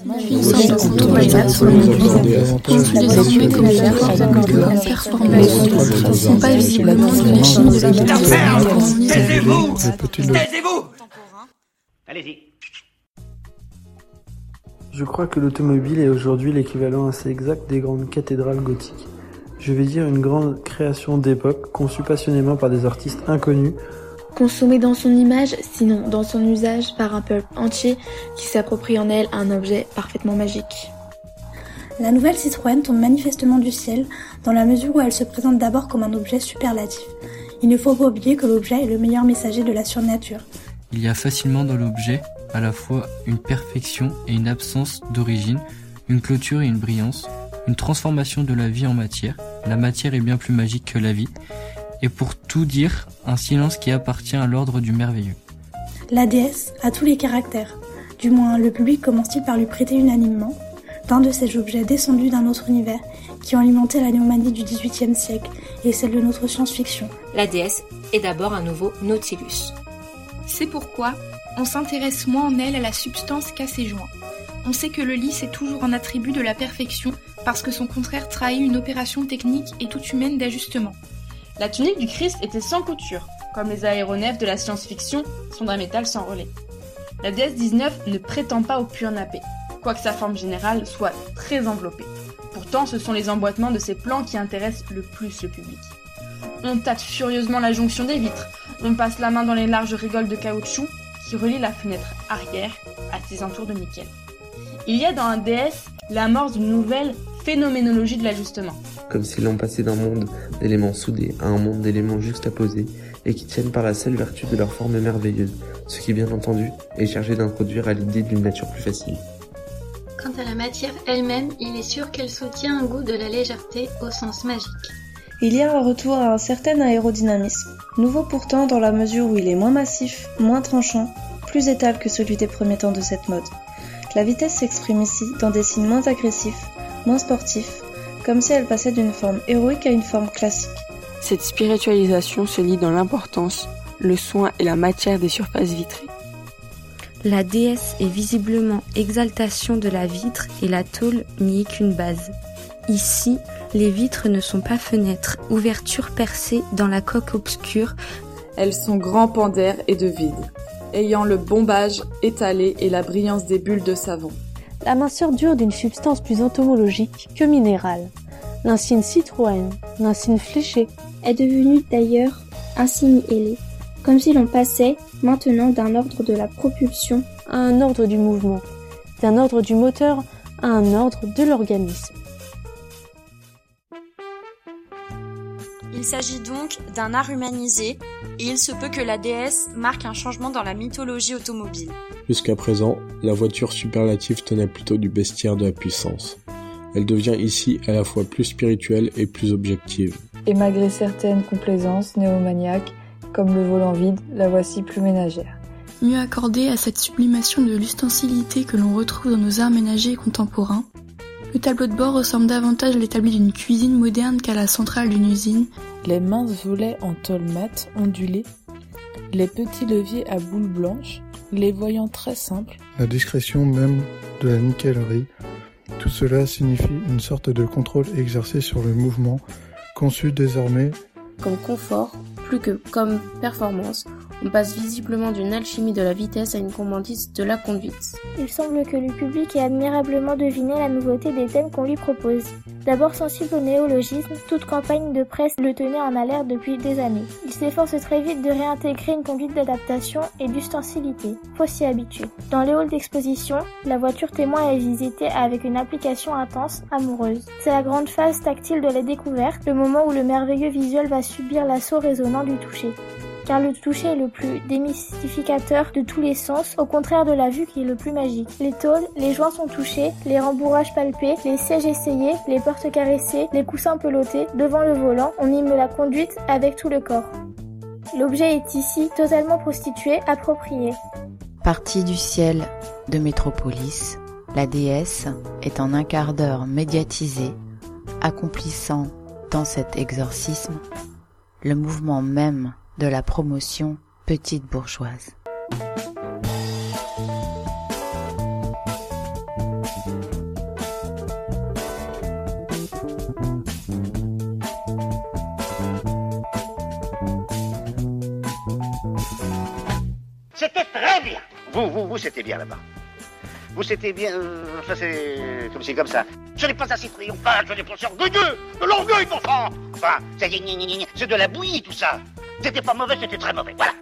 Je crois que l'automobile est aujourd'hui l'équivalent assez exact des grandes cathédrales gothiques. Je vais dire une grande création d'époque, conçue passionnément par des artistes inconnus, consommée dans son image, sinon dans son usage par un peuple entier qui s'approprie en elle un objet parfaitement magique. La nouvelle Citroën tombe manifestement du ciel, dans la mesure où elle se présente d'abord comme un objet superlatif. Il ne faut pas oublier que l'objet est le meilleur messager de la surnature. Il y a facilement dans l'objet à la fois une perfection et une absence d'origine, une clôture et une brillance, une transformation de la vie en matière. La matière est bien plus magique que la vie, et pour tout dire, un silence qui appartient à l'ordre du merveilleux. La déesse a tous les caractères. Du moins, le public commence-t-il par lui prêter unanimement d'un de ces objets descendus d'un autre univers qui ont alimenté la néomanie du XVIIIe siècle et celle de notre science-fiction. La déesse est d'abord un nouveau Nautilus. C'est pourquoi on s'intéresse moins en elle à la substance qu'à ses joints. On sait que le lys est toujours un attribut de la perfection parce que son contraire trahit une opération technique et toute humaine d'ajustement. La tunique du Christ était sans couture, comme les aéronefs de la science-fiction sont d'un métal sans relais. La DS-19 ne prétend pas au pur nappé, quoique sa forme générale soit très enveloppée. Pourtant, ce sont les emboîtements de ces plans qui intéressent le plus le public. On tâte furieusement la jonction des vitres, on passe la main dans les larges rigoles de caoutchouc qui relient la fenêtre arrière à ses entours de nickel. Il y a dans un DS l'amorce d'une nouvelle phénoménologie de l'ajustement. Comme si l'on passait d'un monde d'éléments soudés à un monde d'éléments juxtaposés et qui tiennent par la seule vertu de leur forme merveilleuse, ce qui bien entendu est chargé d'introduire à l'idée d'une nature plus facile. Quant à la matière elle-même, il est sûr qu'elle soutient un goût de la légèreté au sens magique. Il y a un retour à un certain aérodynamisme, nouveau pourtant dans la mesure où il est moins massif, moins tranchant, plus étal que celui des premiers temps de cette mode. La vitesse s'exprime ici dans des signes moins agressifs, moins sportifs, comme si elle passait d'une forme héroïque à une forme classique. Cette spiritualisation se lit dans l'importance, le soin et la matière des surfaces vitrées. La déesse est visiblement exaltation de la vitre et la tôle n'y est qu'une base. Ici, les vitres ne sont pas fenêtres, ouvertures percées dans la coque obscure. Elles sont grands pans d'air et de vide, ayant le bombage étalé et la brillance des bulles de savon. La minceur dure d'une substance plus entomologique que minérale. L'insigne Citroën, l'insigne fléché, est devenu d'ailleurs un signe ailé, comme si l'on passait maintenant d'un ordre de la propulsion à un ordre du mouvement, d'un ordre du moteur à un ordre de l'organisme. Il s'agit donc d'un art humanisé, et il se peut que la déesse marque un changement dans la mythologie automobile. Jusqu'à présent, la voiture superlative tenait plutôt du bestiaire de la puissance. Elle devient ici à la fois plus spirituelle et plus objective. Et malgré certaines complaisances néomaniaques, comme le volant vide, la voici plus ménagère. Mieux accordée à cette sublimation de l'ustensilité que l'on retrouve dans nos arts ménagers contemporains, le tableau de bord ressemble davantage à l'établi d'une cuisine moderne qu'à la centrale d'une usine. Les minces volets en tôle mate ondulée, les petits leviers à boules blanches, les voyants très simples. La discrétion même de la nickellerie, tout cela signifie une sorte de contrôle exercé sur le mouvement, conçu désormais comme confort plus que comme performance. On passe visiblement d'une alchimie de la vitesse à une commandite de la conduite. Il semble que le public ait admirablement deviné la nouveauté des thèmes qu'on lui propose. D'abord sensible au néologisme, toute campagne de presse le tenait en alerte depuis des années. Il s'efforce très vite de réintégrer une conduite d'adaptation et d'ustensilité. Faut s'y habituer. Dans les halls d'exposition, la voiture témoin est visitée avec une application intense, amoureuse. C'est la grande phase tactile de la découverte, le moment où le merveilleux visuel va subir l'assaut résonnant du toucher car le toucher est le plus démystificateur de tous les sens, au contraire de la vue qui est le plus magique. Les tôles, les joints sont touchés, les rembourrages palpés, les sièges essayés, les portes caressées, les coussins pelotés, devant le volant, on y met la conduite avec tout le corps. L'objet est ici totalement prostitué, approprié. Partie du ciel de Métropolis, la déesse est en un quart d'heure médiatisée, accomplissant dans cet exorcisme le mouvement même de la promotion petite bourgeoise. C'était très bien. Vous, vous, vous, c'était bien là-bas. Vous, c'était bien. Euh, ça, c'est comme c'est comme ça. Je n'ai pas assez triomphal, Je n'ai pas orgueilleux, de l'orgueil, mon sang. Enfin, c'est de la bouillie, tout ça. C'était pas mauvais, c'était très mauvais. Voilà.